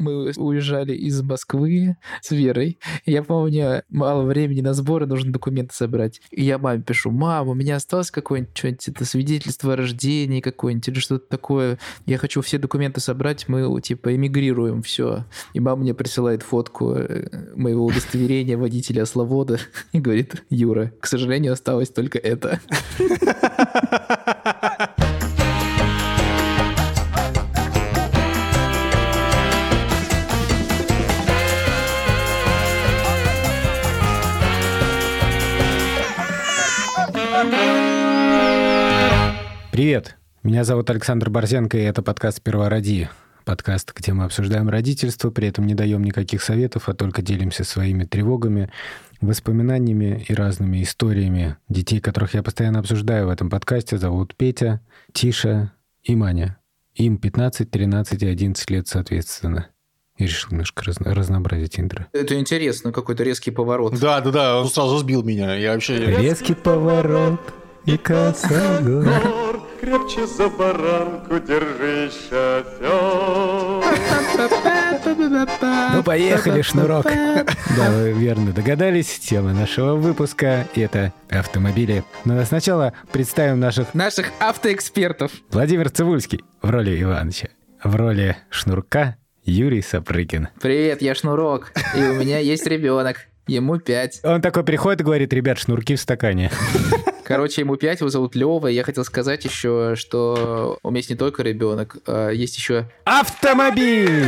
Мы уезжали из Москвы с Верой. Я помню, мало времени на сборы, нужно документы собрать. И я маме пишу, мам, у меня осталось какое-нибудь что-нибудь, это свидетельство о рождении какое-нибудь или что-то такое. Я хочу все документы собрать, мы типа эмигрируем, все. И мама мне присылает фотку э, моего удостоверения водителя ословода и говорит, Юра, к сожалению, осталось только это. Привет, меня зовут Александр Борзенко, и это подкаст «Сперва роди». Подкаст, где мы обсуждаем родительство, при этом не даем никаких советов, а только делимся своими тревогами, воспоминаниями и разными историями. Детей, которых я постоянно обсуждаю в этом подкасте, зовут Петя, Тиша и Маня. Им 15, 13 и 11 лет соответственно. Я решил немножко разно- разнообразить интро. Это интересно, какой-то резкий поворот. Да, да, да, он сразу сбил меня. Я вообще... Резкий поворот и косогор. Гор, крепче за баранку держись, осел. Ну, поехали, шнурок. Да, вы верно догадались. Тема нашего выпуска — это автомобили. Но сначала представим наших Наших автоэкспертов. Владимир Цивульский в роли Иваныча. В роли шнурка Юрий Сапрыкин. Привет, я Шнурок, и у меня есть ребенок. Ему пять. Он такой приходит и говорит, ребят, шнурки в стакане. Короче, ему пять, его зовут Лева. Я хотел сказать еще, что у меня есть не только ребенок, а есть еще Автомобиль!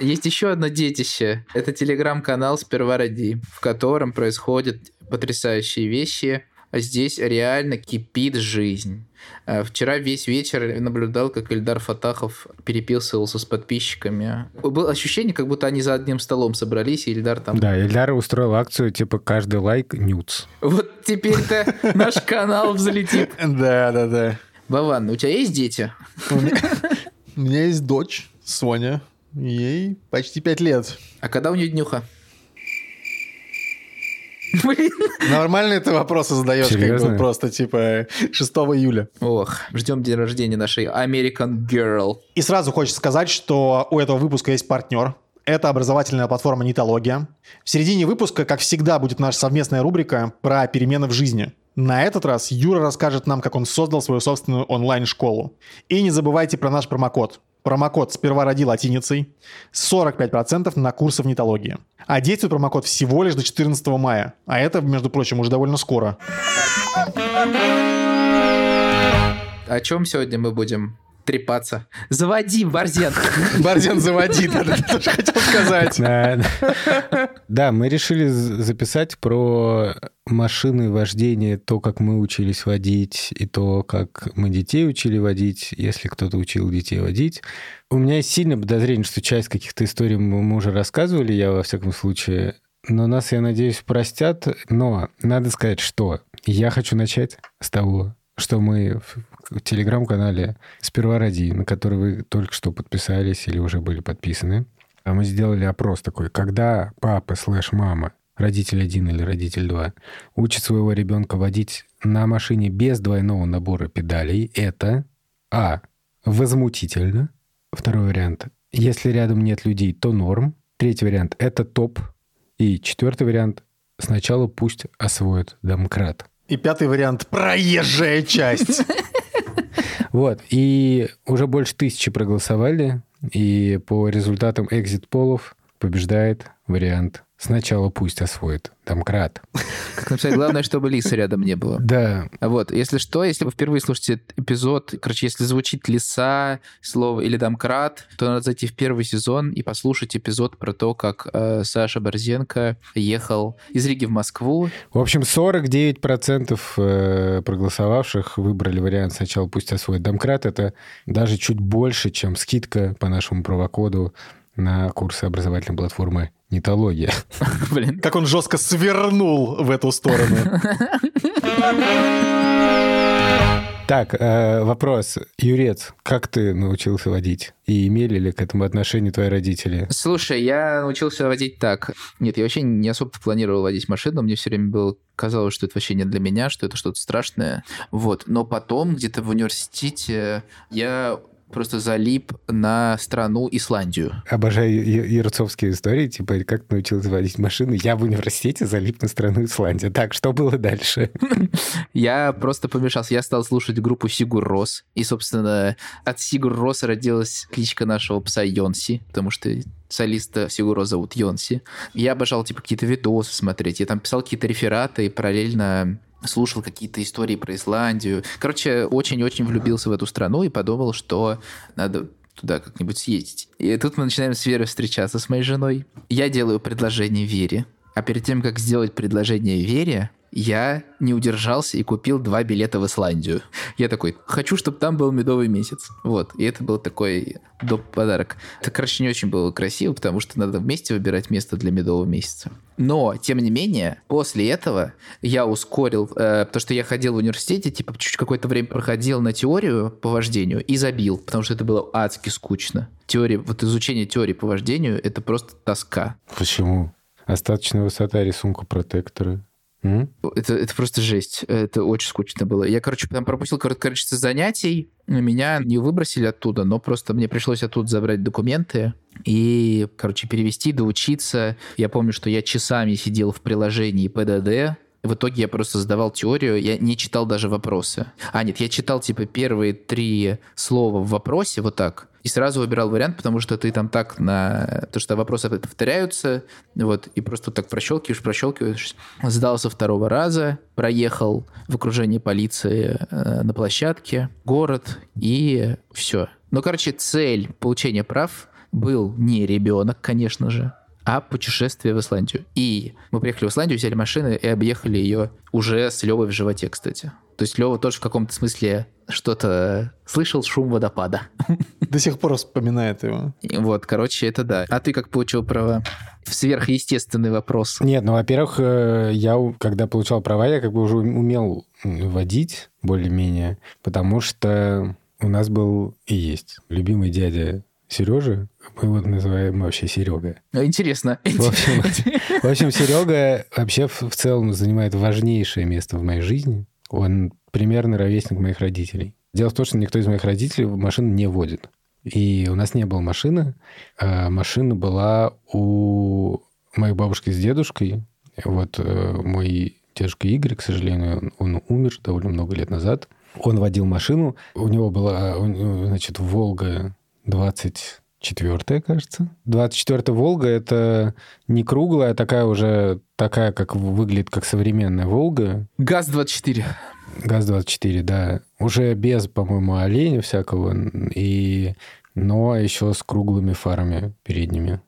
Есть еще одно детище. Это телеграм-канал «Сперва роди», в котором происходят потрясающие вещи. А здесь реально кипит жизнь. А Вчера весь вечер наблюдал, как Эльдар Фатахов переписывался с подписчиками. Было ощущение, как будто они за одним столом собрались, и Эльдар там... Да, Ильдар устроил акцию, типа, каждый лайк нюц. Вот теперь-то наш канал взлетит. Да, да, да. Вован, у тебя есть дети? У меня есть дочь, Соня. Ей почти пять лет. А когда у нее днюха? Блин. Нормально ты вопросы задаешь, как бы просто типа 6 июля. Ох, ждем день рождения нашей American Girl. И сразу хочется сказать, что у этого выпуска есть партнер. Это образовательная платформа «Нитология». В середине выпуска, как всегда, будет наша совместная рубрика про перемены в жизни. На этот раз Юра расскажет нам, как он создал свою собственную онлайн-школу. И не забывайте про наш промокод. Промокод «Сперва роди латиницей» 45% на курсы в нитологии. А действует промокод всего лишь до 14 мая. А это, между прочим, уже довольно скоро. О чем сегодня мы будем трепаться? Заводи, Борзен! Борзен, заводи, да, да, тоже хотел сказать. Да, Да, мы решили записать про машины, вождение, то, как мы учились водить, и то, как мы детей учили водить, если кто-то учил детей водить. У меня есть сильное подозрение, что часть каких-то историй мы уже рассказывали, я во всяком случае, но нас, я надеюсь, простят. Но надо сказать, что я хочу начать с того, что мы телеграм-канале «Сперва ради», на который вы только что подписались или уже были подписаны, а мы сделали опрос такой, когда папа слэш мама, родитель один или родитель два, учит своего ребенка водить на машине без двойного набора педалей, это А. Возмутительно. Второй вариант. Если рядом нет людей, то норм. Третий вариант. Это топ. И четвертый вариант. Сначала пусть освоят домкрат. И пятый вариант – проезжая часть. Вот, и уже больше тысячи проголосовали, и по результатам экзит-полов побеждает вариант «Сначала пусть освоит домкрат». Как написать, главное, чтобы лиса рядом не было. Да, А Вот, если что, если вы впервые слушаете эпизод, короче, если звучит лиса, слово или домкрат, то надо зайти в первый сезон и послушать эпизод про то, как э, Саша Борзенко ехал из Риги в Москву. в общем, 49% э, проголосовавших выбрали вариант «Сначала пусть освоит домкрат». Это даже чуть больше, чем скидка по нашему промокоду на курсы образовательной платформы «Нитология». Блин. Как он жестко свернул в эту сторону. Так, э, вопрос. Юрец, как ты научился водить? И имели ли к этому отношение твои родители? Слушай, я научился водить так. Нет, я вообще не особо планировал водить машину. Мне все время было казалось, что это вообще не для меня, что это что-то страшное. Вот. Но потом где-то в университете я просто залип на страну Исландию. Обожаю я- ярцовские истории, типа, как научился водить машину. Я в университете залип на страну Исландия. Так, что было дальше? Я просто помешался. Я стал слушать группу Сигур Рос. И, собственно, от Сигур Роса родилась кличка нашего пса Йонси, потому что солиста Сигур Рос зовут Йонси. Я обожал, типа, какие-то видосы смотреть. Я там писал какие-то рефераты и параллельно слушал какие-то истории про Исландию. Короче, очень-очень влюбился в эту страну и подумал, что надо туда как-нибудь съездить. И тут мы начинаем с Верой встречаться с моей женой. Я делаю предложение Вере. А перед тем, как сделать предложение Вере, я не удержался и купил два билета в Исландию. Я такой, хочу, чтобы там был медовый месяц. Вот. И это был такой доп. подарок. Это, короче, не очень было красиво, потому что надо вместе выбирать место для медового месяца. Но, тем не менее, после этого я ускорил, э, потому что я ходил в университете, типа, чуть какое-то время проходил на теорию по вождению и забил, потому что это было адски скучно. Теория, вот изучение теории по вождению, это просто тоска. Почему? Остаточная высота рисунка протектора. М? Это, это просто жесть. Это очень скучно было. Я, короче, там пропустил короткое количество занятий. Меня не выбросили оттуда, но просто мне пришлось оттуда забрать документы и, короче, перевести, доучиться. Я помню, что я часами сидел в приложении ПДД, в итоге я просто сдавал теорию, я не читал даже вопросы. А, нет, я читал, типа, первые три слова в вопросе, вот так, и сразу выбирал вариант, потому что ты там так на... То, что вопросы повторяются, вот, и просто так прощелкиваешь, прощелкиваешь. Сдал со второго раза, проехал в окружении полиции э, на площадке, город, и все. Ну, короче, цель получения прав был не ребенок, конечно же, а путешествие в Исландию. И мы приехали в Исландию, взяли машины и объехали ее уже с Левой в животе, кстати. То есть Лева тоже в каком-то смысле что-то слышал шум водопада. До сих пор вспоминает его. Вот, короче, это да. А ты как получил права? Сверхъестественный вопрос. Нет, ну, во-первых, э, я, когда получал права, я как бы уже умел водить более-менее, потому что у нас был и есть любимый дядя Сережа, мы его называем вообще Серега. Ну, Интересно. В общем, в общем, Серега вообще в целом занимает важнейшее место в моей жизни. Он примерно ровесник моих родителей. Дело в том, что никто из моих родителей машину не водит. И у нас не было машины. а машина была у моей бабушки с дедушкой. Вот э, мой дедушка Игорь, к сожалению, он, он умер довольно много лет назад. Он водил машину. У него была, него, значит, Волга 24 кажется. 24-я Волга — это не круглая, а такая уже, такая, как выглядит как современная Волга. ГАЗ-24. ГАЗ-24, да. Уже без, по-моему, оленя всякого, и... но еще с круглыми фарами передними.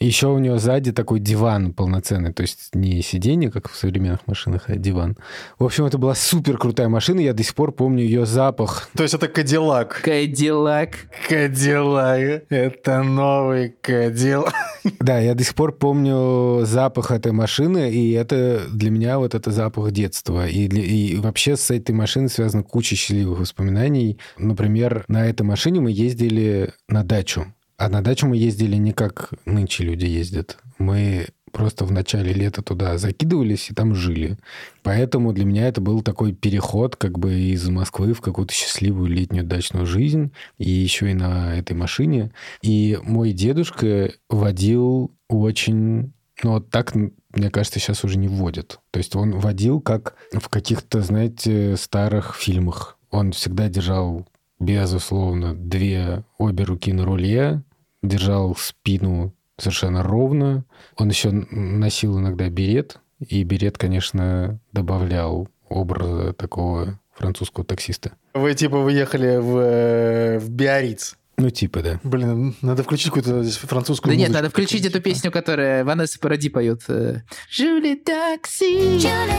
Еще у него сзади такой диван полноценный, то есть не сиденье, как в современных машинах, а диван. В общем, это была супер крутая машина, я до сих пор помню ее запах. То есть это Кадиллак. Кадиллак. Кадиллак. Это новый Кадиллак. Да, я до сих пор помню запах этой машины, и это для меня вот это запах детства. И, для- и вообще с этой машиной связана куча счастливых воспоминаний. Например, на этой машине мы ездили на дачу. А на дачу мы ездили не как нынче люди ездят. Мы просто в начале лета туда закидывались и там жили. Поэтому для меня это был такой переход как бы из Москвы в какую-то счастливую летнюю дачную жизнь. И еще и на этой машине. И мой дедушка водил очень... Ну, вот так, мне кажется, сейчас уже не водят. То есть он водил как в каких-то, знаете, старых фильмах. Он всегда держал, безусловно, две обе руки на руле, держал спину совершенно ровно. Он еще носил иногда берет, и берет, конечно, добавлял образа такого французского таксиста. Вы типа выехали в, э, в Биарриц. Ну, типа, да. Блин, надо включить какую-то здесь французскую Да нет, надо включить эту песню, которая Ванесса Паради поет. э, Жюли такси. Je le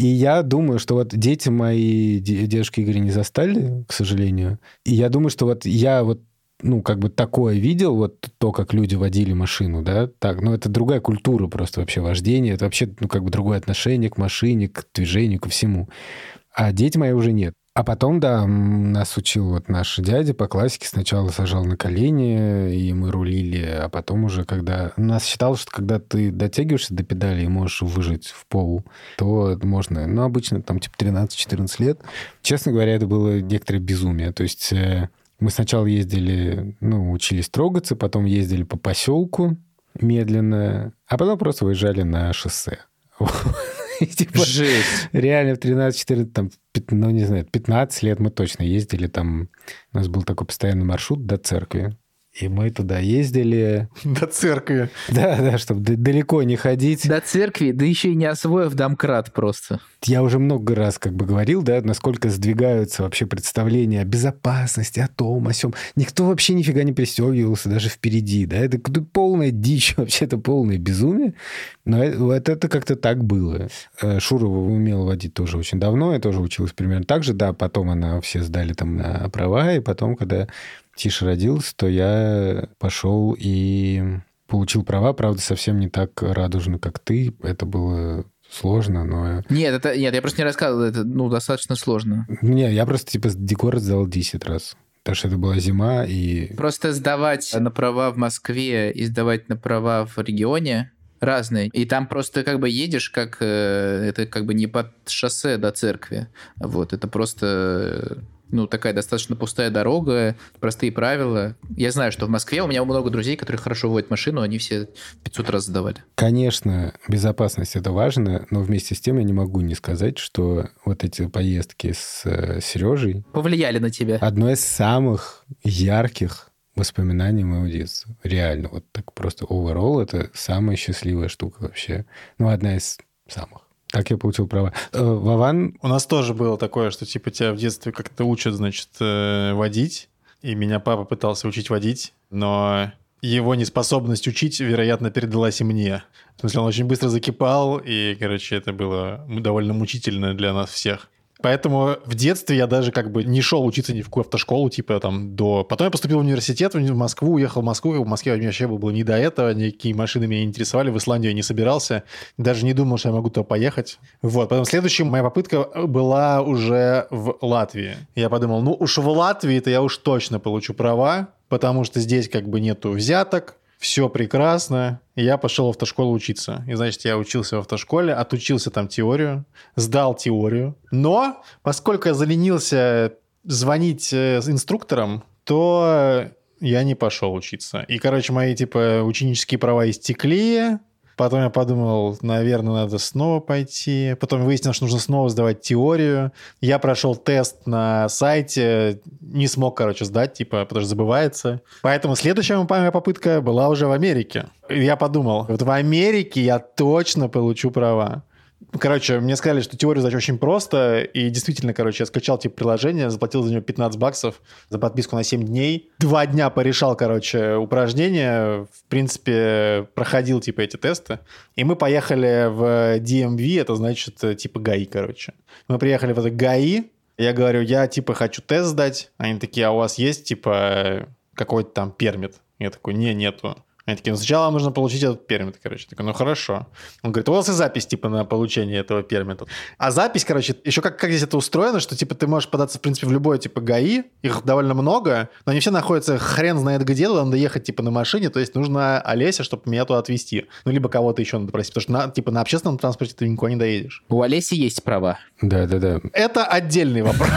И я думаю, что вот дети мои, де- дедушки Игоря не застали, к сожалению. И я думаю, что вот я вот ну, как бы такое видел, вот то, как люди водили машину, да, так, ну, это другая культура просто вообще вождения, это вообще, ну, как бы другое отношение к машине, к движению, ко всему. А дети мои уже нет. А потом, да, нас учил вот наш дядя по классике. Сначала сажал на колени, и мы рулили, а потом уже, когда... Нас считал, что когда ты дотягиваешься до педали и можешь выжить в пол, то можно. Ну, обычно там типа 13-14 лет. Честно говоря, это было некоторое безумие. То есть э, мы сначала ездили, ну, учились трогаться, потом ездили по поселку медленно, а потом просто выезжали на шоссе. Типа, Жесть. Реально в 13-14, там, пят- ну, не знаю, 15 лет мы точно ездили. Там у нас был такой постоянный маршрут до церкви. И мы туда ездили. До церкви. Да, да, чтобы далеко не ходить. До церкви, да еще и не освоив домкрат просто. Я уже много раз как бы говорил, да, насколько сдвигаются вообще представления о безопасности, о том, о сём. Никто вообще нифига не пристегивался, даже впереди, да. Это полная дичь, вообще это полное безумие. Но э- вот это как-то так было. Э, Шура умела водить тоже очень давно, я тоже училась примерно так же, да, потом она все сдали там на права, и потом, когда Тиша родился, то я пошел и получил права, правда, совсем не так радужно, как ты. Это было сложно, но... Нет, это, нет, я просто не рассказывал, это ну, достаточно сложно. Не, я просто типа декор сдал 10 раз. Потому что это была зима, и... Просто сдавать на права в Москве и сдавать на права в регионе разные. И там просто как бы едешь, как э, это как бы не под шоссе до церкви. Вот, это просто ну, такая достаточно пустая дорога, простые правила. Я знаю, что в Москве у меня много друзей, которые хорошо водят машину, они все 500 раз сдавали. Конечно, безопасность это важно, но вместе с тем я не могу не сказать, что вот эти поездки с Сережей Повлияли на тебя. одно из самых ярких воспоминаний моего детства. Реально, вот так просто overall это самая счастливая штука вообще. Ну, одна из самых. Так я получил права. Э, Вован, У нас тоже было такое, что типа тебя в детстве как-то учат, значит, э, водить. И меня папа пытался учить водить, но его неспособность учить, вероятно, передалась и мне. В смысле, он очень быстро закипал, и, короче, это было довольно мучительно для нас всех. Поэтому в детстве я даже как бы не шел учиться ни в какую автошколу, типа там до... Потом я поступил в университет, в Москву, уехал в Москву, в Москве мне вообще было не до этого, никакие машины меня не интересовали, в Исландию я не собирался, даже не думал, что я могу туда поехать. Вот, потом следующая моя попытка была уже в Латвии. Я подумал, ну уж в Латвии-то я уж точно получу права, потому что здесь как бы нету взяток, все прекрасно. Я пошел в автошколу учиться. И, значит, я учился в автошколе, отучился там теорию, сдал теорию. Но, поскольку я заленился звонить э, с инструктором, то я не пошел учиться. И, короче, мои, типа, ученические права истекли. Потом я подумал, наверное, надо снова пойти. Потом выяснилось, что нужно снова сдавать теорию. Я прошел тест на сайте, не смог, короче, сдать, типа, потому что забывается. Поэтому следующая моя попытка была уже в Америке. Я подумал, вот в Америке я точно получу права. Короче, мне сказали, что теорию сдать очень просто, и действительно, короче, я скачал типа приложение, заплатил за него 15 баксов за подписку на 7 дней. Два дня порешал, короче, упражнения, в принципе, проходил типа эти тесты. И мы поехали в DMV, это значит типа ГАИ, короче. Мы приехали в это ГАИ, я говорю, я типа хочу тест сдать. Они такие, а у вас есть типа какой-то там пермит? Я такой, не, нету. Они такие, ну сначала нужно получить этот пермит, короче. Я такой, ну хорошо. Он говорит, у вас и запись, типа, на получение этого пермита. А запись, короче, еще как, как здесь это устроено, что, типа, ты можешь податься, в принципе, в любой, типа, ГАИ, их довольно много, но они все находятся хрен знает где, надо ехать, типа, на машине, то есть нужно Олеся, чтобы меня туда отвезти. Ну, либо кого-то еще надо просить, потому что, на, типа, на общественном транспорте ты никуда не доедешь. У Олеси есть права. да-да-да. Это отдельный вопрос.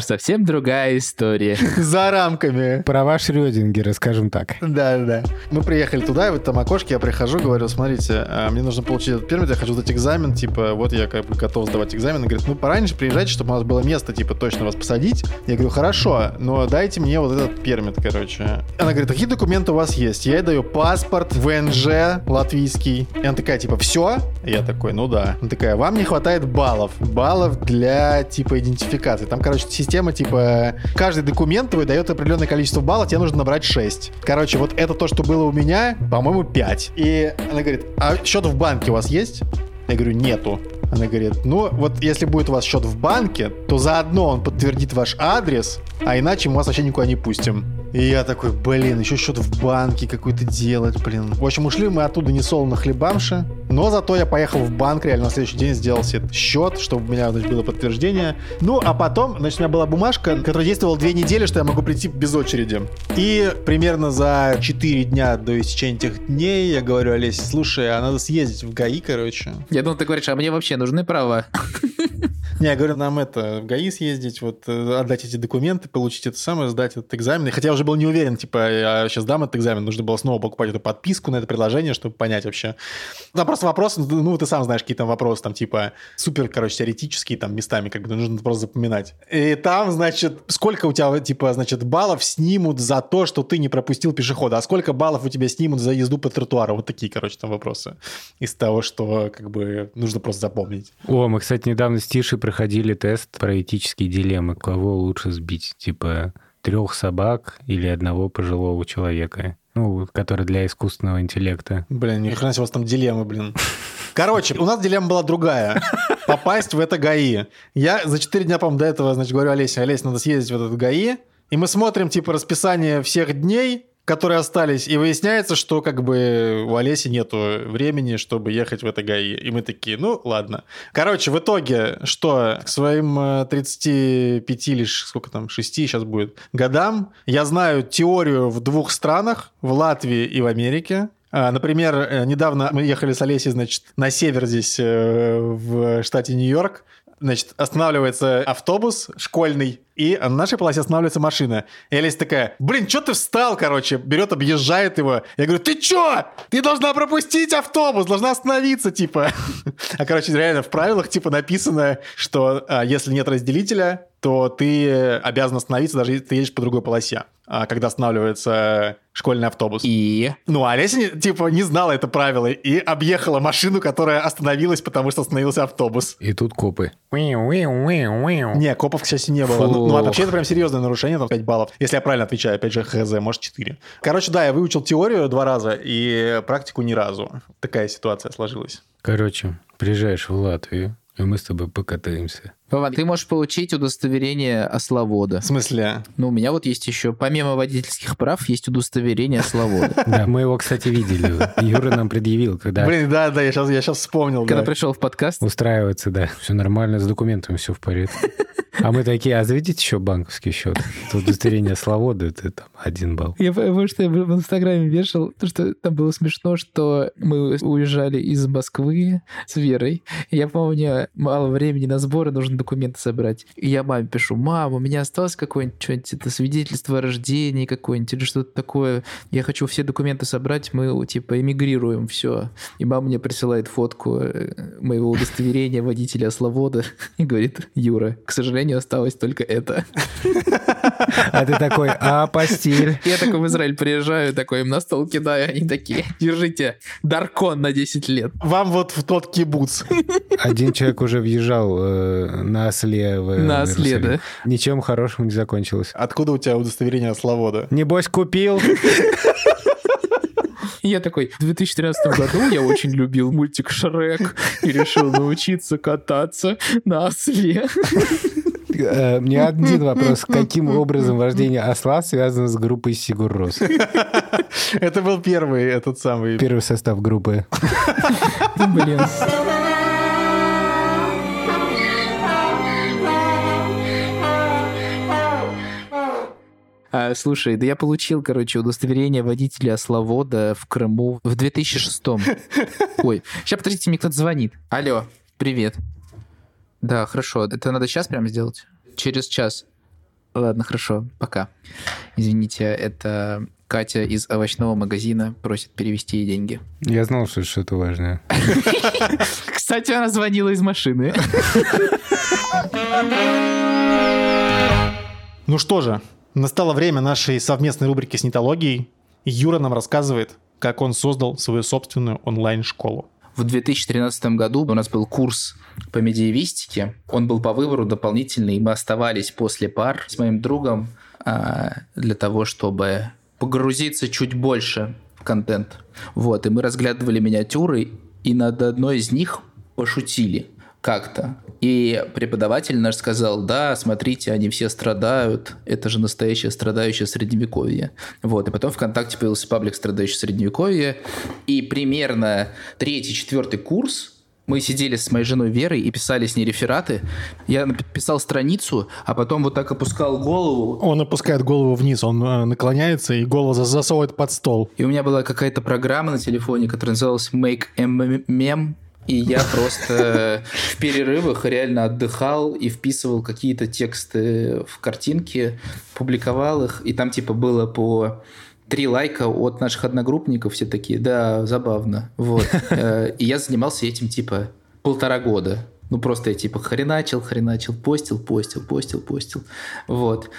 Совсем другая история. За рамками. Права Шрёдингера, скажем так. Да, да. Мы приехали туда, и в этом окошке я прихожу, говорю, смотрите, а, мне нужно получить этот пермит, я хочу сдать экзамен, типа, вот я как бы готов сдавать экзамен. Он говорит, ну, пораньше приезжайте, чтобы у нас было место, типа, точно вас посадить. Я говорю, хорошо, но дайте мне вот этот пермит, короче. Она говорит, какие документы у вас есть? Я ей даю паспорт, ВНЖ латвийский. И она такая, типа, все? Я такой, ну да. Она такая, вам не хватает баллов. Баллов для, типа, идентификации. Там, короче, система, типа, каждый документ твой дает определенное количество баллов, тебе нужно набрать 6. Короче, вот это то, что было у меня, по-моему, 5. И она говорит, а счет в банке у вас есть? Я говорю, нету. Она говорит, ну вот если будет у вас счет в банке, то заодно он подтвердит ваш адрес, а иначе мы вас вообще никуда не пустим. И я такой, блин, еще что-то в банке какой-то делать, блин. В общем, ушли мы оттуда не солоно хлебамши, но зато я поехал в банк, реально на следующий день сделал себе счет, чтобы у меня значит, было подтверждение. Ну, а потом, значит, у меня была бумажка, которая действовала две недели, что я могу прийти без очереди. И примерно за 4 дня до истечения этих дней я говорю Олесе, слушай, а надо съездить в ГАИ, короче. Я думал, ты говоришь, а мне вообще нужны права. Не, я говорю, нам это, в ГАИ съездить, вот э, отдать эти документы, получить это самое, сдать этот экзамен. И хотя я уже был не уверен, типа, я сейчас дам этот экзамен, нужно было снова покупать эту подписку на это приложение, чтобы понять вообще. Там просто вопрос, ну, ты сам знаешь, какие там вопросы, там, типа, супер, короче, теоретические, там, местами, как бы, нужно просто запоминать. И там, значит, сколько у тебя, типа, значит, баллов снимут за то, что ты не пропустил пешехода, а сколько баллов у тебя снимут за езду по тротуару? Вот такие, короче, там вопросы. Из того, что, как бы, нужно просто запомнить. О, мы, кстати, недавно с Тишей проходили тест про этические дилеммы. Кого лучше сбить? Типа трех собак или одного пожилого человека? Ну, который для искусственного интеллекта. Блин, ни хрена себе у вас там дилеммы, блин. Короче, у нас дилемма была другая. Попасть в это ГАИ. Я за 4 дня, по-моему, до этого, значит, говорю Олесе, Олесь, надо съездить в этот ГАИ. И мы смотрим, типа, расписание всех дней, которые остались, и выясняется, что как бы у Олеси нету времени, чтобы ехать в это ГАИ. И мы такие, ну, ладно. Короче, в итоге, что к своим э, 35 или ш- сколько там, 6 сейчас будет, годам, я знаю теорию в двух странах, в Латвии и в Америке. А, Например, э, недавно мы ехали с Олесей, значит, на север здесь, э, в штате Нью-Йорк. Значит, останавливается автобус школьный, и на нашей полосе останавливается машина. И Олеся такая, блин, что ты встал, короче? Берет, объезжает его. Я говорю, ты чё? Ты должна пропустить автобус, должна остановиться, типа. А, короче, реально в правилах, типа, написано, что а, если нет разделителя, то ты обязан остановиться, даже если ты едешь по другой полосе, когда останавливается школьный автобус. И... Ну, а Олеся, типа, не знала это правило и объехала машину, которая остановилась, потому что остановился автобус. И тут копы. Не, копов, кстати, не было. Ну, ну, а вообще это прям серьезное нарушение, там 5 баллов. Если я правильно отвечаю, опять же, хз, может 4. Короче, да, я выучил теорию два раза и практику ни разу. Такая ситуация сложилась. Короче, приезжаешь в Латвию, и мы с тобой покатаемся. Вован, ты можешь получить удостоверение ословода. В смысле? Ну, у меня вот есть еще, помимо водительских прав, есть удостоверение ословода. Да, мы его, кстати, видели. Юра нам предъявил, когда Блин, да, да, я сейчас, я сейчас вспомнил. Когда да. пришел в подкаст, устраивается, да. Все нормально, с документами все в порядке. А мы такие, а заведите еще банковский счет. Тут удостоверение Славода, это там один балл. Я помню, что я в Инстаграме вешал, то, что там было смешно, что мы уезжали из Москвы с Верой. Я помню, мало времени на сборы, нужно документы собрать. И я маме пишу, мам, у меня осталось какое-нибудь что-нибудь, это свидетельство о рождении какое-нибудь или что-то такое. Я хочу все документы собрать, мы типа эмигрируем, все. И мама мне присылает фотку э, моего удостоверения водителя Славода и говорит, Юра, к сожалению, осталось только это. А ты такой, а постель? Я такой в Израиль приезжаю, такой им на стол кидаю, они такие, держите, Даркон на 10 лет. Вам вот в тот кибуц. Один человек уже въезжал э, на осле в На осле, да? Ничем хорошим не закончилось. Откуда у тебя удостоверение Славода? Небось, купил. Я такой, в 2013 году я очень любил мультик Шрек и решил научиться кататься на осле. Э, Мне один вопрос. Каким образом вождение осла связано с группой Сигур Рос? Это был первый этот самый... Первый состав группы. Блин. А, слушай, да я получил, короче, удостоверение водителя ословода в Крыму в 2006 Ой, сейчас, подождите, мне кто-то звонит. Алло, привет. Да, хорошо. Это надо сейчас прям сделать? Через час. Ладно, хорошо, пока. Извините, это Катя из овощного магазина просит перевести ей деньги. Я знал, что это что-то важное. Кстати, она звонила из машины. Ну что же, настало время нашей совместной рубрики с нетологией. Юра нам рассказывает, как он создал свою собственную онлайн-школу. В 2013 году у нас был курс по медиевистике. Он был по выбору дополнительный, мы оставались после пар с моим другом а, для того, чтобы погрузиться чуть больше в контент. Вот, и мы разглядывали миниатюры, и над одной из них пошутили. Как-то. И преподаватель наш сказал, да, смотрите, они все страдают, это же настоящее страдающее средневековье. Вот, и потом ВКонтакте появился паблик «Страдающее средневековье», и примерно третий-четвертый курс мы сидели с моей женой Верой и писали с ней рефераты. Я написал страницу, а потом вот так опускал голову, Он опускает голову вниз, он э, наклоняется и голову за- засовывает под стол. И у меня была какая-то программа на телефоне, которая называлась Make a Mem. И я просто в перерывах реально отдыхал и вписывал какие-то тексты в картинки, публиковал их. И там типа было по три лайка от наших одногруппников. Все такие, да, забавно. Вот. Э, И я занимался этим типа полтора года. Ну, просто я типа хреначил, хреначил, постил, постил, постил, постил. Вот.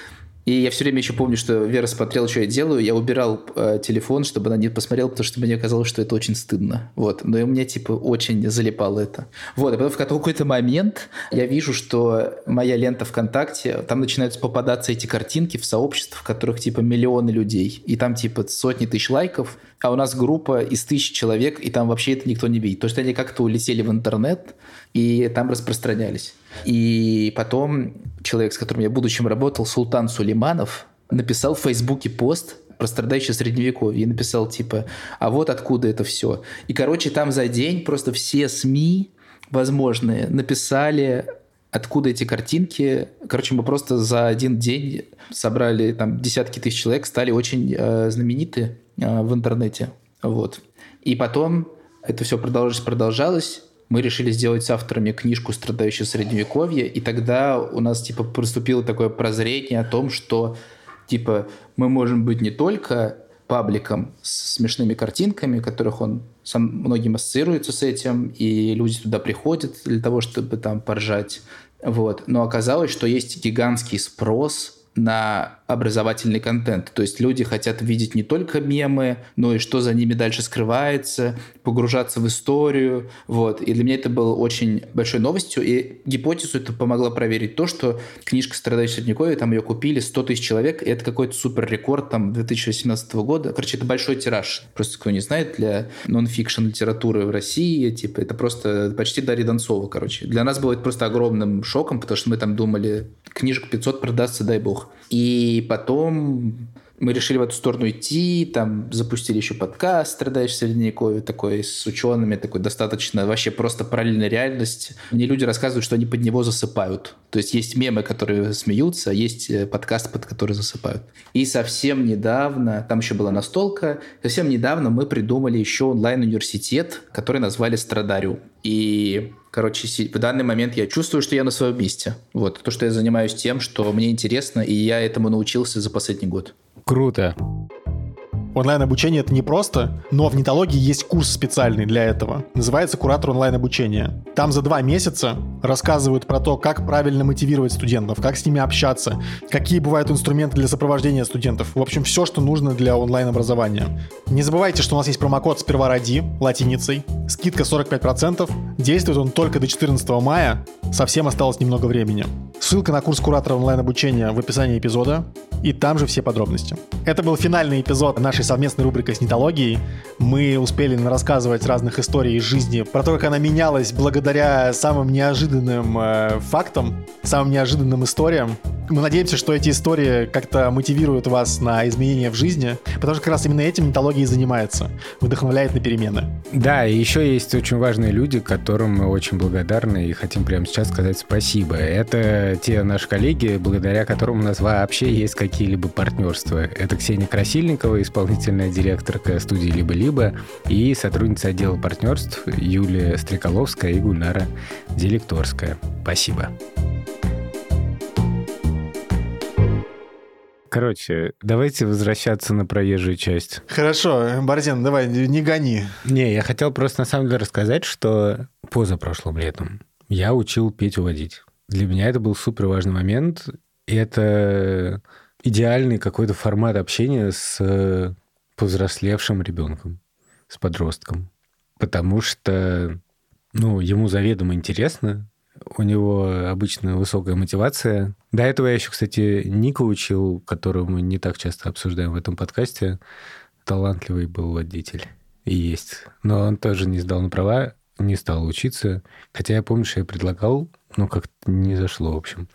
И я все время еще помню, что Вера смотрела, что я делаю. Я убирал э, телефон, чтобы она не посмотрела, потому что мне казалось, что это очень стыдно. Вот. Но и у меня, типа, очень залипало это. Вот. И потом в какой-то момент я вижу, что моя лента ВКонтакте, там начинают попадаться эти картинки в сообществах, в которых, типа, миллионы людей. И там, типа, сотни тысяч лайков. А у нас группа из тысяч человек, и там вообще это никто не видит. То есть они как-то улетели в интернет и там распространялись. И потом человек, с которым я в будущем работал, Султан Сулейманов, написал в Фейсбуке пост про страдающее средневековье и написал типа, а вот откуда это все. И, короче, там за день просто все СМИ возможные написали откуда эти картинки. Короче, мы просто за один день собрали там десятки тысяч человек, стали очень э, знамениты э, в интернете. Вот. И потом это все продолжалось, продолжалось. Мы решили сделать с авторами книжку «Страдающее средневековье», и тогда у нас типа проступило такое прозрение о том, что типа мы можем быть не только пабликом с смешными картинками, которых он сам многим ассоциируется с этим, и люди туда приходят для того, чтобы там поржать. Вот. Но оказалось, что есть гигантский спрос на образовательный контент. То есть люди хотят видеть не только мемы, но и что за ними дальше скрывается, погружаться в историю. Вот. И для меня это было очень большой новостью. И гипотезу это помогло проверить то, что книжка «Страдающий средневековье», там ее купили 100 тысяч человек, и это какой-то супер рекорд там 2018 года. Короче, это большой тираж. Просто кто не знает, для нон-фикшн литературы в России, типа, это просто почти Дарья Донцова, короче. Для нас было это просто огромным шоком, потому что мы там думали, книжек 500 продастся, дай бог. И потом мы решили в эту сторону идти, там запустили еще подкаст «Страдающий средневековье», такой с учеными, такой достаточно вообще просто параллельная реальность. Мне люди рассказывают, что они под него засыпают. То есть есть мемы, которые смеются, а есть э, подкаст, под который засыпают. И совсем недавно, там еще была настолка, совсем недавно мы придумали еще онлайн-университет, который назвали «Страдариум». И Короче, в данный момент я чувствую, что я на своем месте. Вот. То, что я занимаюсь тем, что мне интересно, и я этому научился за последний год. Круто. Онлайн-обучение это не просто, но в нетологии есть курс специальный для этого. Называется «Куратор онлайн-обучения». Там за два месяца рассказывают про то, как правильно мотивировать студентов, как с ними общаться, какие бывают инструменты для сопровождения студентов. В общем, все, что нужно для онлайн-образования. Не забывайте, что у нас есть промокод «Сперва ради» латиницей. Скидка 45%. Действует он только до 14 мая. Совсем осталось немного времени. Ссылка на курс куратора онлайн-обучения в описании эпизода. И там же все подробности. Это был финальный эпизод нашей совместной рубрикой с нетологией. Мы успели рассказывать разных историй из жизни, про то, как она менялась благодаря самым неожиданным э, фактам, самым неожиданным историям. Мы надеемся, что эти истории как-то мотивируют вас на изменения в жизни, потому что как раз именно этим нетология и занимается, вдохновляет на перемены. Да, и еще есть очень важные люди, которым мы очень благодарны и хотим прямо сейчас сказать спасибо. Это те наши коллеги, благодаря которым у нас вообще есть какие-либо партнерства. Это Ксения Красильникова, исполнительная директорка студии «Либо-либо», и сотрудница отдела партнерств Юлия Стреколовская и Гульнара Делекторская. Спасибо. Короче, давайте возвращаться на проезжую часть. Хорошо, Борзен, давай, не гони. Не, я хотел просто на самом деле рассказать, что позапрошлым летом я учил Петю водить. Для меня это был супер важный момент, и это идеальный какой-то формат общения с повзрослевшим ребенком, с подростком. Потому что, ну, ему заведомо интересно, у него обычно высокая мотивация. До этого я еще, кстати, Ника учил, которого мы не так часто обсуждаем в этом подкасте. Талантливый был водитель. И есть. Но он тоже не сдал на права. не стал учиться. Хотя я помню, что я предлагал, но как-то не зашло, в общем.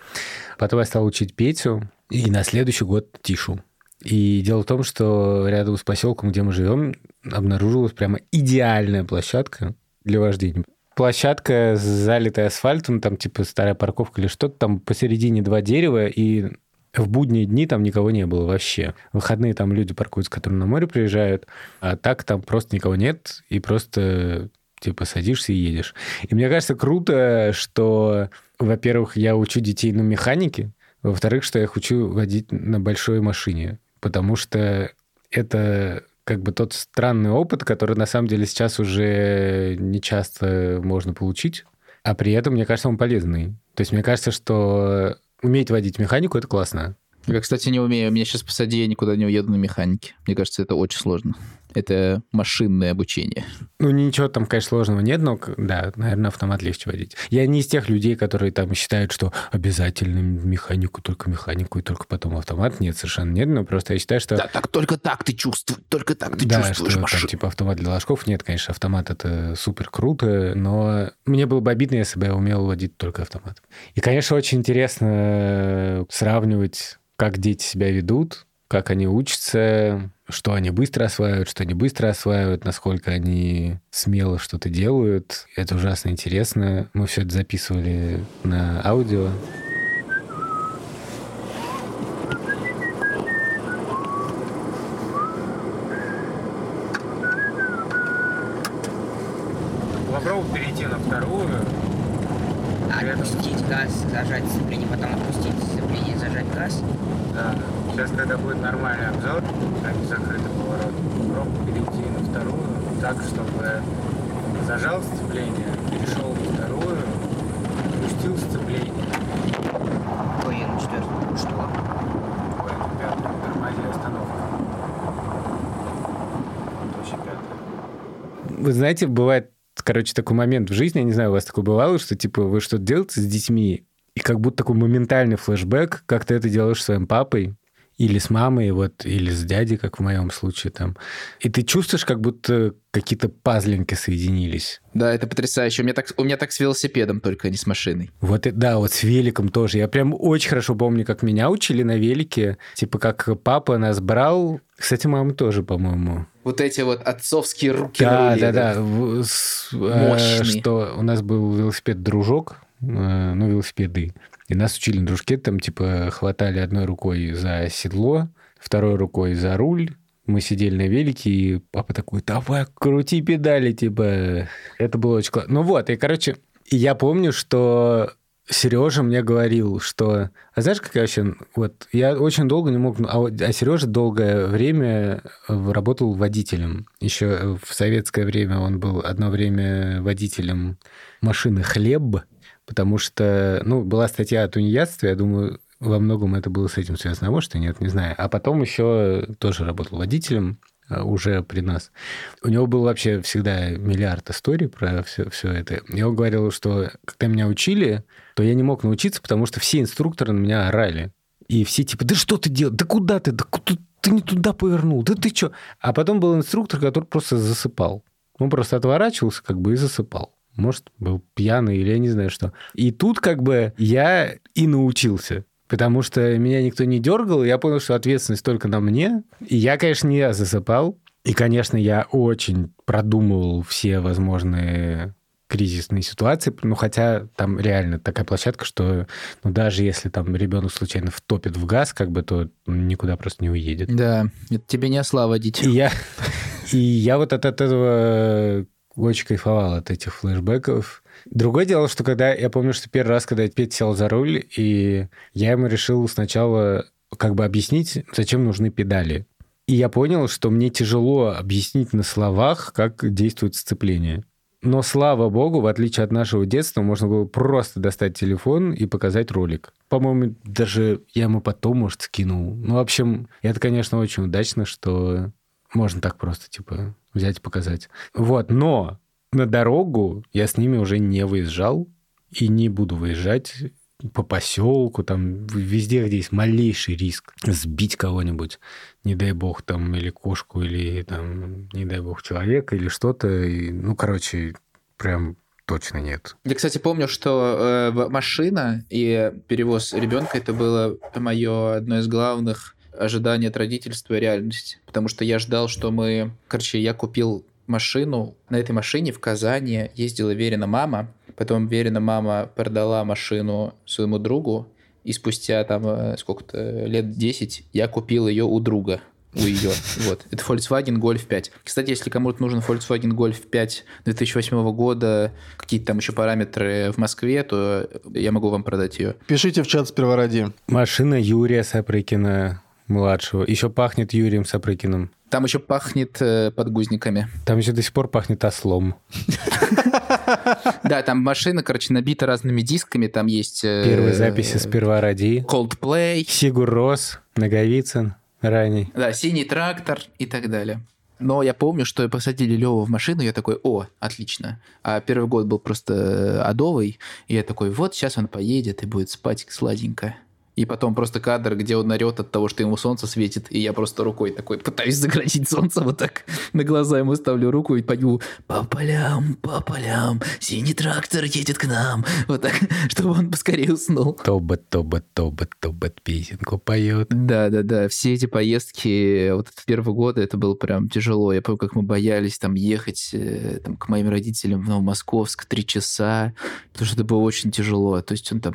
Потом я стал учить Петю, и на следующий год Тишу. И дело в том, что рядом с поселком, где мы живем, обнаружилась прямо идеальная площадка для вождения. Площадка, залитая асфальтом, там типа старая парковка или что-то, там посередине два дерева, и в будние дни там никого не было вообще. В выходные там люди паркуются, которые на море приезжают, а так там просто никого нет, и просто типа садишься и едешь. И мне кажется круто, что, во-первых, я учу детей на механике, во-вторых, что я их учу водить на большой машине, потому что это как бы тот странный опыт, который на самом деле сейчас уже не часто можно получить, а при этом, мне кажется, он полезный. То есть мне кажется, что уметь водить механику — это классно. Я, кстати, не умею. Меня сейчас посади, я никуда не уеду на механике. Мне кажется, это очень сложно. Это машинное обучение. Ну, ничего там, конечно, сложного нет, но, да, наверное, автомат легче водить. Я не из тех людей, которые там считают, что обязательно механику, только механику и только потом автомат. Нет, совершенно нет, но просто я считаю, что... Да, так только так ты чувствуешь, только так ты да, чувствуешь что машину. там, типа автомат для ложков. Нет, конечно, автомат это супер круто, но мне было бы обидно, если бы я умел водить только автомат. И, конечно, очень интересно сравнивать, как дети себя ведут, как они учатся, что они быстро осваивают, что не быстро осваивают, насколько они смело что-то делают. Это ужасно интересно. Мы все это записывали на аудио. Попробуй перейти на вторую. Отпустить газ, зажать сцепление, потом отпустить сцепление, зажать газ. Да, сейчас, когда будет нормальный обзор, а не закрытый поворот, попробуй перейти на вторую так, чтобы зажал сцепление, перешел на вторую, опустил сцепление, Ой, я на четвертую. Что? ой, на пятую, тормози, остановка. Вот очень пятая. Вы знаете, бывает, короче, такой момент в жизни, я не знаю, у вас такое бывало, что, типа, вы что-то делаете с детьми, и как будто такой моментальный флешбэк, как ты это делаешь с своим папой, или с мамой, вот, или с дядей, как в моем случае там. И ты чувствуешь, как будто какие-то пазлинки соединились. Да, это потрясающе. У меня так, у меня так с велосипедом, только не с машиной. Вот, и- да, вот с великом тоже. Я прям очень хорошо помню, как меня учили на велике. Типа, как папа нас брал. Кстати, мама тоже, по-моему. Вот эти вот отцовские руки Да, руле, да, да. С- э, Мощный. Что у нас был велосипед-дружок, э, ну, велосипеды. И нас учили на дружке, там, типа, хватали одной рукой за седло, второй рукой за руль. Мы сидели на велике, и папа такой, давай, крути педали, типа. Это было очень классно. Ну вот, и, короче, я помню, что Сережа мне говорил, что... А знаешь, как я вообще... Вот, я очень долго не мог... А, а Сережа долгое время э, работал водителем. Еще в советское время он был одно время водителем машины «Хлеб», потому что, ну, была статья о тунеядстве, я думаю, во многом это было с этим связано, а может и нет, не знаю. А потом еще тоже работал водителем, а, уже при нас. У него был вообще всегда миллиард историй про все, все это. Он говорил, что когда меня учили, то я не мог научиться, потому что все инструкторы на меня орали. И все типа, да что ты делаешь? Да куда ты? Да куда? Ты не туда повернул? Да ты что? А потом был инструктор, который просто засыпал. Он просто отворачивался как бы и засыпал. Может, был пьяный или я не знаю что. И тут как бы я и научился. Потому что меня никто не дергал, и я понял, что ответственность только на мне. И я, конечно, не засыпал. И, конечно, я очень продумывал все возможные кризисные ситуации, ну, хотя там реально такая площадка, что ну, даже если там ребенок случайно втопит в газ, как бы, то никуда просто не уедет. Да, это тебе не осла водить. И я, и я вот от этого очень кайфовал от этих флешбеков. Другое дело, что когда я помню, что первый раз, когда Петя сел за руль, и я ему решил сначала как бы объяснить, зачем нужны педали. И я понял, что мне тяжело объяснить на словах, как действует сцепление. Но слава богу, в отличие от нашего детства, можно было просто достать телефон и показать ролик. По-моему, даже я ему потом, может, скинул. Ну, в общем, это, конечно, очень удачно, что можно так просто, типа, взять и показать. Вот, но на дорогу я с ними уже не выезжал и не буду выезжать по поселку, там, везде, где есть малейший риск сбить кого-нибудь, не дай бог, там, или кошку, или, там, не дай бог, человека, или что-то. И, ну, короче, прям точно нет. Я, кстати, помню, что э, машина и перевоз ребенка это было мое одно из главных ожиданий от родительства и реальности. Потому что я ждал, что мы... Короче, я купил машину. На этой машине в Казани ездила Верина мама. Потом Верина мама продала машину своему другу. И спустя там э, сколько-то лет 10 я купил ее у друга. У ее. Вот. Это Volkswagen Golf 5. Кстати, если кому-то нужен Volkswagen Golf 5 2008 года, какие-то там еще параметры в Москве, то я могу вам продать ее. Пишите в чат сперва ради. Машина Юрия Сапрыкина младшего. Еще пахнет Юрием Сапрыкиным. Там еще пахнет э, подгузниками. Там еще до сих пор пахнет ослом. Да, там машина, короче, набита разными дисками. Там есть... э, Первые записи сперва ради. Coldplay, Сигур Рос, Наговицын ранний. да, синий трактор и так далее. Но я помню, что посадили Леву в машину, я такой, о, отлично. А первый год был просто э, адовый, и я такой, вот сейчас он поедет и будет спать сладенько. И потом просто кадр, где он орет от того, что ему солнце светит, и я просто рукой такой пытаюсь заградить солнце, вот так на глаза ему ставлю руку и пою «По полям, по полям, синий трактор едет к нам», вот так, чтобы он поскорее уснул. Тобот, тобот, тобот, тобот песенку поет. Да, да, да. Все эти поездки вот в первые годы это было прям тяжело. Я помню, как мы боялись там ехать э, там, к моим родителям в Новомосковск три часа, потому что это было очень тяжело. То есть он там...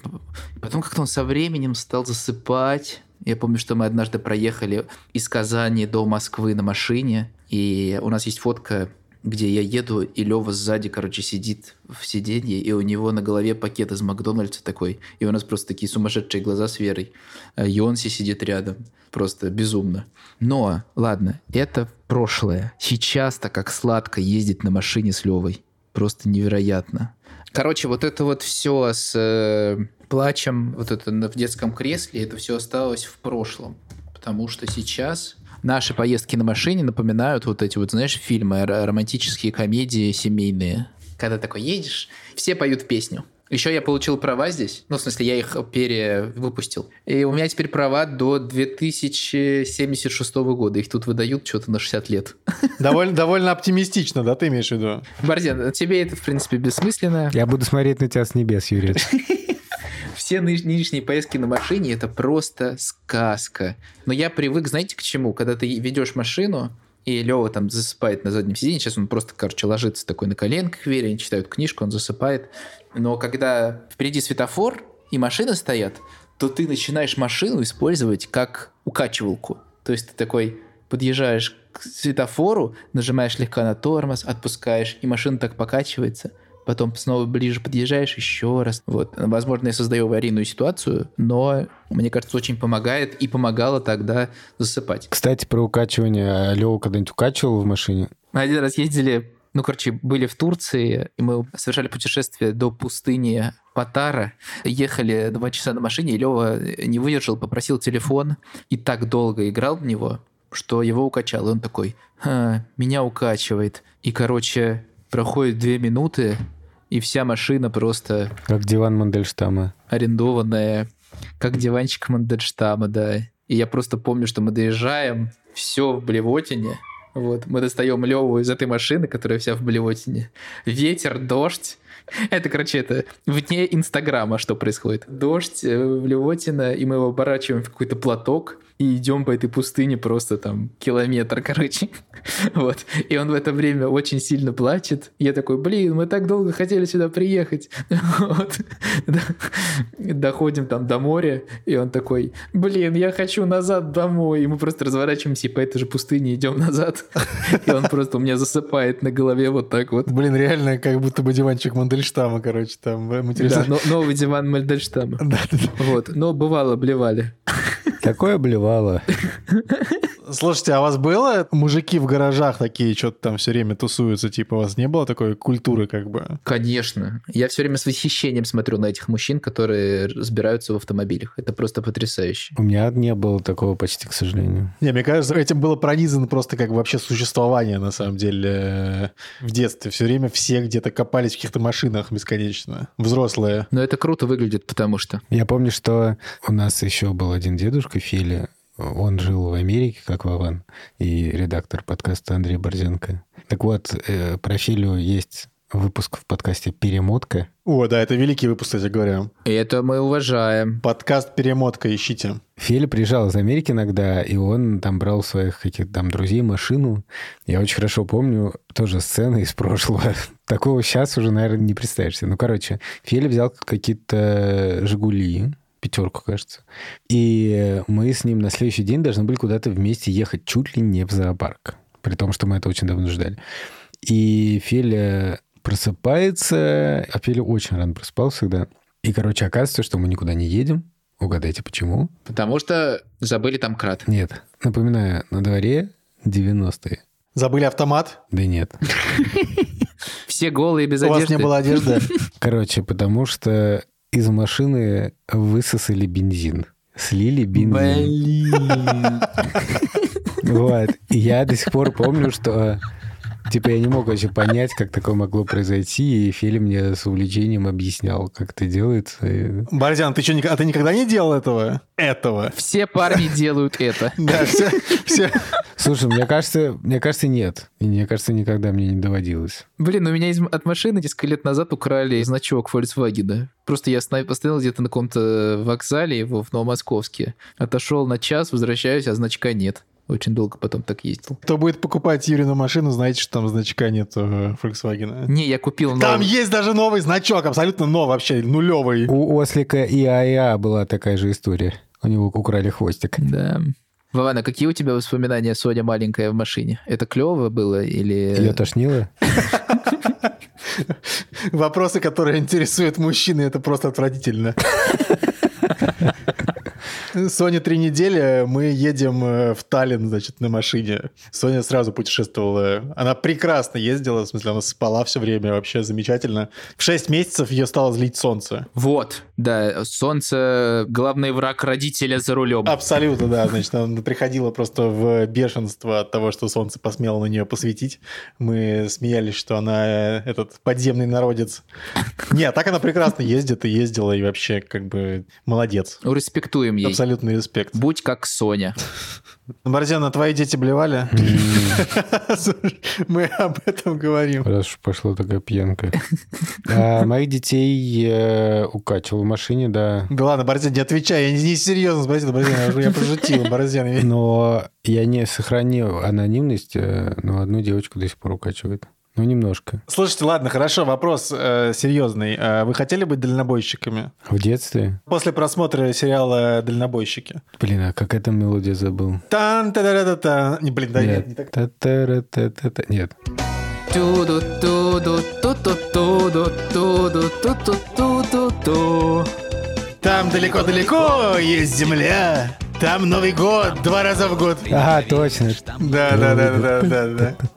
Потом как-то он со временем стал засыпать. Я помню, что мы однажды проехали из Казани до Москвы на машине, и у нас есть фотка где я еду, и Лева сзади, короче, сидит в сиденье, и у него на голове пакет из Макдональдса такой, и у нас просто такие сумасшедшие глаза с Верой. А Йонси сидит рядом. Просто безумно. Но, ладно, это прошлое. Сейчас-то как сладко ездить на машине с Левой. Просто невероятно. Короче, вот это вот все с э, плачем, вот это в детском кресле, это все осталось в прошлом. Потому что сейчас наши поездки на машине напоминают вот эти вот, знаешь, фильмы, романтические комедии семейные. Когда такой едешь, все поют песню. Еще я получил права здесь, ну, в смысле, я их перевыпустил. И у меня теперь права до 2076 года. Их тут выдают что-то на 60 лет. Довольно, довольно оптимистично, да, ты имеешь в виду? Борзен, тебе это, в принципе, бессмысленно. Я буду смотреть на тебя с небес, Юрий. Все нынешние поездки на машине это просто сказка. Но я привык, знаете, к чему? Когда ты ведешь машину, и Лева там засыпает на заднем сиденье, сейчас он просто, короче, ложится такой на коленках, Вере, они читают книжку, он засыпает. Но когда впереди светофор и машины стоят, то ты начинаешь машину использовать как укачивалку. То есть ты такой подъезжаешь к светофору, нажимаешь слегка на тормоз, отпускаешь, и машина так покачивается. Потом снова ближе подъезжаешь еще раз. Вот. Возможно, я создаю аварийную ситуацию, но мне кажется, очень помогает и помогало тогда засыпать. Кстати, про укачивание. Лева когда-нибудь укачивал в машине? Один раз ездили, ну, короче, были в Турции, и мы совершали путешествие до пустыни Патара. Ехали два часа на машине, и Лева не выдержал, попросил телефон, и так долго играл в него, что его укачал. И он такой, «А, меня укачивает. И, короче, проходит две минуты, и вся машина просто Как диван Мандельштама. арендованная, как диванчик Мандельштама, да. И я просто помню, что мы доезжаем, все в блевотине. Вот, мы достаем Леву из этой машины, которая вся в блевотине. Ветер, дождь. Это, короче, это вне Инстаграма, что происходит. Дождь, э, блевотина, и мы его оборачиваем в какой-то платок и идем по этой пустыне просто там километр, короче. Вот. И он в это время очень сильно плачет. Я такой, блин, мы так долго хотели сюда приехать. Вот. Да. Доходим там до моря, и он такой, блин, я хочу назад домой. И мы просто разворачиваемся и по этой же пустыне идем назад. И он просто у меня засыпает на голове вот так вот. Блин, реально, как будто бы диванчик Мандельштама, короче, там э, Да, материал. но- новый диван Мальдельштама. Да, да, да. Вот. Но бывало, блевали. Такое блевало. Слушайте, а у вас было мужики в гаражах такие, что-то там все время тусуются, типа у вас не было такой культуры как бы? Конечно. Я все время с восхищением смотрю на этих мужчин, которые разбираются в автомобилях. Это просто потрясающе. У меня не было такого почти, к сожалению. Не, мне кажется, этим было пронизано просто как вообще существование, на самом деле, э, в детстве. Все время все где-то копались в каких-то машинах бесконечно. Взрослые. Но это круто выглядит, потому что... Я помню, что у нас еще был один дедушка Филя. Он жил в Америке, как Вован, и редактор подкаста Андрей Борзенко. Так вот, э, про Филю есть выпуск в подкасте «Перемотка». О, да, это великий выпуск, кстати говоря. И это мы уважаем. Подкаст «Перемотка» ищите. Феля приезжал из Америки иногда, и он там брал своих каких-то там друзей машину. Я очень хорошо помню тоже сцены из прошлого. Такого сейчас уже, наверное, не представишься. Ну, короче, Феля взял какие-то «Жигули», пятерку, кажется. И мы с ним на следующий день должны были куда-то вместе ехать чуть ли не в зоопарк. При том, что мы это очень давно ждали. И Феля просыпается, а Феля очень рано просыпался всегда. И, короче, оказывается, что мы никуда не едем. Угадайте, почему? Потому что забыли там крат. Нет. Напоминаю, на дворе 90-е. Забыли автомат? Да нет. Все голые, без У вас одежды. не было одежды? Короче, потому что из машины высосали бензин. Слили бензин. Блин. Вот. И я до сих пор помню, что типа я не мог вообще понять, как такое могло произойти, и Фили мне с увлечением объяснял, как это делается. И- Борзян, ты что, а ты никогда не делал этого? Этого. Все парни делают это. Да, все, все. Слушай, мне кажется, мне кажется, нет. И мне кажется, никогда мне не доводилось. Блин, у меня из- от машины несколько лет назад украли значок Volkswagen. Просто я постоял где-то на каком-то вокзале его в Новомосковске. Отошел на час, возвращаюсь, а значка нет. Очень долго потом так ездил. Кто будет покупать Юрину машину, знаете, что там значка нет э, Volkswagen. Не, я купил Там новый. есть даже новый значок, абсолютно новый, вообще нулевый. У Ослика и АИА была такая же история. У него украли хвостик. Да. Вован, а какие у тебя воспоминания Соня маленькая в машине? Это клево было или... Ее тошнило? Вопросы, которые интересуют мужчины, это просто отвратительно. Соня три недели, мы едем э, в Таллин, значит, на машине. Соня сразу путешествовала. Она прекрасно ездила, в смысле, она спала все время, вообще замечательно. В 6 месяцев ее стало злить солнце. Вот, да, солнце — главный враг родителя за рулем. Абсолютно, да. Значит, она приходила просто в бешенство от того, что солнце посмело на нее посветить. Мы смеялись, что она э, этот подземный народец. Нет, так она прекрасно ездит и ездила, и вообще как бы молодец. Ну, Респектуем ей. Абсолютный респект. Будь как Соня. Борзян, а твои дети блевали? Мы об этом говорим. Раз уж пошла такая пьянка. А моих детей э, укачивал в машине, да. Да ладно, Борзян, не отвечай, я не, серьезно спросил, Борзян, я пошутил, Борзян. я- Но я не сохранил анонимность, э, но одну девочку до сих пор укачивает. Ну, немножко. Слушайте, ладно, хорошо, вопрос э, серьезный. Э, Вы хотели быть дальнобойщиками? В детстве? После просмотра сериала «Дальнобойщики». Блин, а как эта мелодия забыл? тан та да да та Не, блин, да нет, не так. Та-та-ра-та-та-та. Нет. туду туду ту ту туду туду ту ту ту ту Там далеко-далеко есть земля. Там Новый год два раза в год. Ага, точно. Да, да, да, да, да,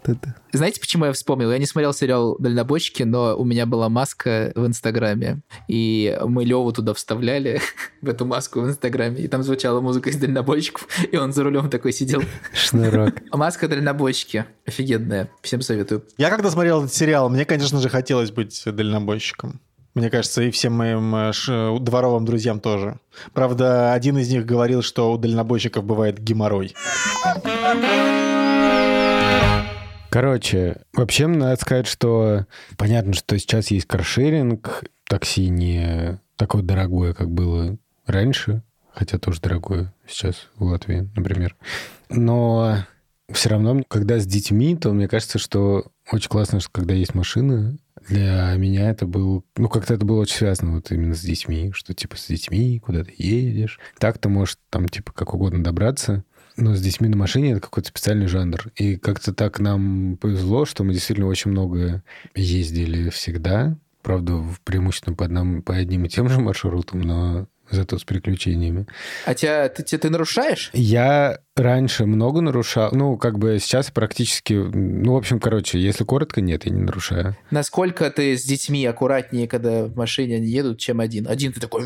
да. Знаете, почему я вспомнил? Я не смотрел сериал «Дальнобойщики», но у меня была маска в Инстаграме, и мы Леву туда вставляли, в эту маску в Инстаграме, и там звучала музыка из «Дальнобойщиков», и он за рулем такой сидел. Шнурок. Маска «Дальнобойщики» офигенная, всем советую. Я когда смотрел этот сериал, мне, конечно же, хотелось быть дальнобойщиком. Мне кажется, и всем моим э, ш- дворовым друзьям тоже. Правда, один из них говорил, что у дальнобойщиков бывает геморрой. Короче, вообще надо сказать, что понятно, что сейчас есть каршеринг, такси не такое дорогое, как было раньше, хотя тоже дорогое сейчас в Латвии, например. Но все равно, когда с детьми, то мне кажется, что очень классно, что когда есть машина, для меня это был, ну, как-то это было очень связано вот именно с детьми, что типа с детьми куда ты едешь. Так ты можешь там типа как угодно добраться, но с детьми на машине это какой-то специальный жанр. И как-то так нам повезло, что мы действительно очень много ездили всегда. Правда, преимущественно по, одному, по одним и тем же маршрутам, но зато с приключениями. А тебя, ты, ты, ты нарушаешь? Я раньше много нарушал. Ну, как бы сейчас практически... Ну, в общем, короче, если коротко, нет, я не нарушаю. Насколько ты с детьми аккуратнее, когда в машине они едут, чем один? Один ты такой...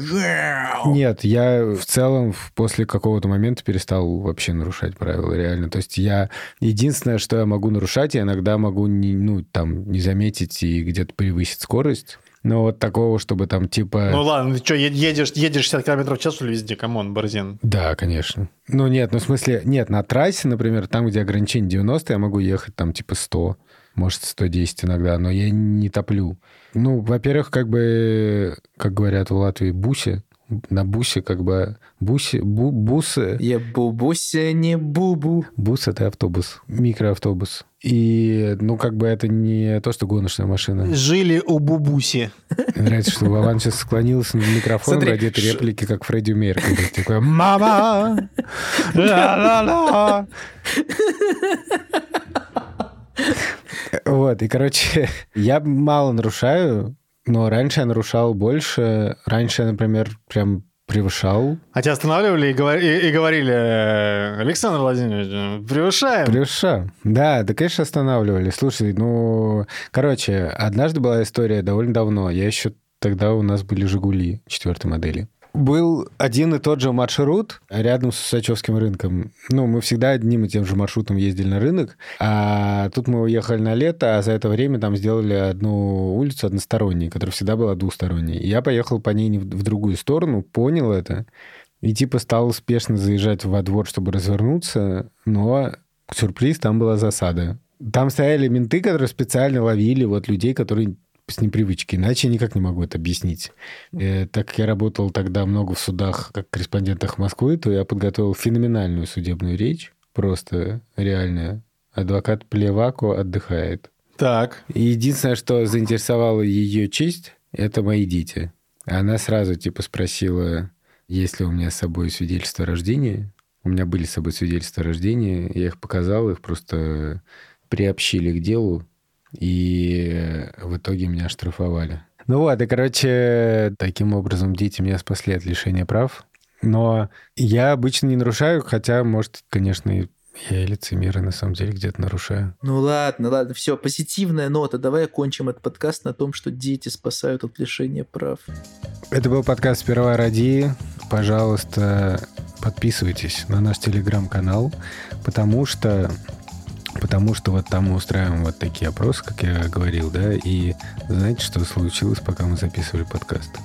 Нет, я в целом после какого-то момента перестал вообще нарушать правила, реально. То есть я... Единственное, что я могу нарушать, я иногда могу не, ну, там, не заметить и где-то превысить скорость. Но вот такого, чтобы там типа... Ну ладно, ты что, едешь, едешь 60 км в час, что ли, везде? Come on, Борзин. Да, конечно. Ну нет, ну в смысле, нет, на трассе, например, там, где ограничение 90, я могу ехать там типа 100. может, 110 иногда, но я не топлю. Ну, во-первых, как бы, как говорят в Латвии, бусе, на бусе как бы бусе, бу, бусы, Я бубуся, не бубу. бус это автобус, микроавтобус. И, ну, как бы это не то, что гоночная машина. Жили у Бубуси. Мне нравится, что Вован сейчас склонился над микрофоном Смотри, ради этой ш- реплики, как Фредди Меркьюри. Такой, мама! Ла-ла-ла!» Вот, и, короче, я мало нарушаю, но раньше я нарушал больше. Раньше я, например, прям превышал. А тебя останавливали и, говор- и- и говорили, «Э, Александр Владимирович, превышаем. Превышал. Да, да, конечно, останавливали. Слушай, ну, короче, однажды была история довольно давно. Я еще тогда у нас были «Жигули» четвертой модели. Был один и тот же маршрут рядом с Усачевским рынком. Ну, мы всегда одним и тем же маршрутом ездили на рынок, а тут мы уехали на лето, а за это время там сделали одну улицу односторонней, которая всегда была двусторонней. И я поехал по ней не в в другую сторону, понял это, и типа стал спешно заезжать во двор, чтобы развернуться, но сюрприз, там была засада. Там стояли менты, которые специально ловили вот людей, которые с непривычки. Иначе я никак не могу это объяснить. Э, так как я работал тогда много в судах как корреспондентах Москвы, то я подготовил феноменальную судебную речь, просто реальная. Адвокат Плевако отдыхает. Так. И единственное, что заинтересовало ее честь, это мои дети. Она сразу типа спросила, есть ли у меня с собой свидетельство о рождении. У меня были с собой свидетельства о рождении, я их показал, их просто приобщили к делу, и в итоге меня оштрафовали. Ну вот, и, короче, таким образом дети меня спасли от лишения прав. Но я обычно не нарушаю, хотя, может, конечно, и я и лицемер, и на самом деле где-то нарушаю. Ну ладно, ладно, все, позитивная нота. Давай окончим этот подкаст на том, что дети спасают от лишения прав. Это был подкаст «Сперва ради». Пожалуйста, подписывайтесь на наш телеграм-канал, потому что потому что вот там мы устраиваем вот такие опросы, как я говорил, да, и знаете, что случилось, пока мы записывали подкаст?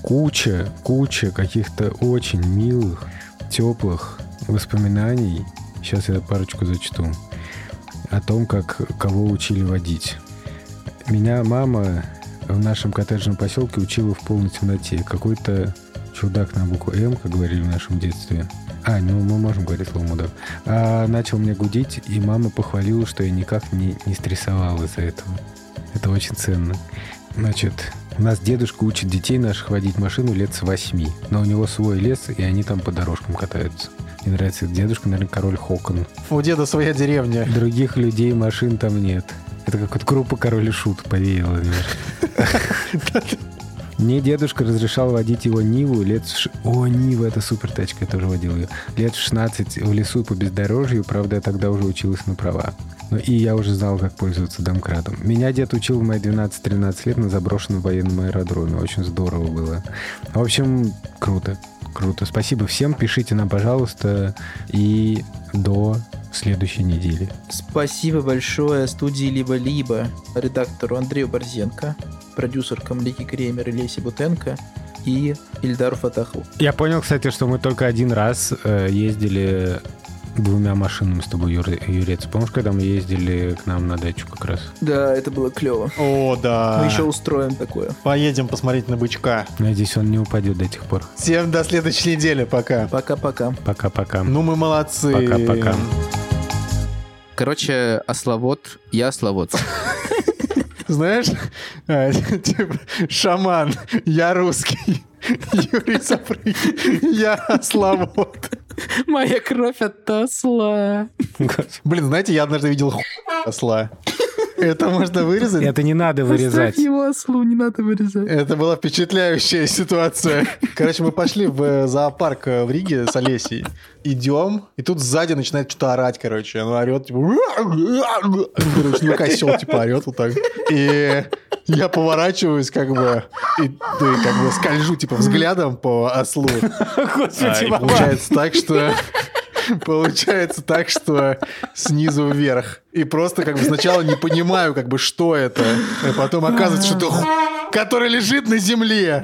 Куча, куча каких-то очень милых, теплых воспоминаний. Сейчас я парочку зачту. О том, как кого учили водить. Меня мама в нашем коттеджном поселке учила в полной темноте. Какой-то чудак на букву М, как говорили в нашем детстве. А, ну мы можем говорить слово мудак. А, начал мне гудеть, и мама похвалила, что я никак не, не стрессовал из-за этого. Это очень ценно. Значит, у нас дедушка учит детей наших водить машину лет с восьми. Но у него свой лес, и они там по дорожкам катаются. Мне нравится этот дедушка, наверное, король Хокон. У деда своя деревня. Других людей, машин там нет. Это как вот группа Король и Шут повеяла. Мне дедушка разрешал водить его Ниву лет... О, Нива, это супер тачка, я тоже водил ее. Лет в 16 в лесу по бездорожью, правда, я тогда уже училась на права. Ну и я уже знал, как пользоваться домкратом. Меня дед учил в мои 12-13 лет на заброшенном военном аэродроме. Очень здорово было. В общем, круто. Круто. Спасибо всем. Пишите нам, пожалуйста. И до следующей недели. Спасибо большое студии «Либо-либо», редактору Андрею Борзенко, продюсеркам Лики Кремер и Лесе Бутенко и Ильдару Фатахову. Я понял, кстати, что мы только один раз э, ездили двумя машинами с тобой, Юр, Юрец. Помнишь, когда мы ездили к нам на дачу как раз? Да, это было клево. О, да. Мы еще устроим такое. Поедем посмотреть на бычка. Надеюсь, он не упадет до тех пор. Всем до следующей недели. Пока. Пока-пока. Пока-пока. Ну, мы молодцы. Пока-пока. Короче, ословод, я ословод. Знаешь, а, типа, шаман, я русский. Юрий Сапрыгин, я славод. Моя кровь от осла. Блин, знаете, я однажды видел ху- осла. Это можно вырезать? Это не надо вырезать. Оставь его ослу, не надо вырезать. Это была впечатляющая ситуация. Короче, мы пошли в э, зоопарк э, в Риге с Олесей. Идем, и тут сзади начинает что-то орать, короче. Она орет, типа... Короче, ну косел, типа, орет вот так. И я поворачиваюсь, как бы, и, и как бы скольжу, типа, взглядом по ослу. А, и получается так, что... Получается так, что снизу вверх. И просто как бы сначала не понимаю, как бы, что это. А потом оказывается, что это который лежит на земле.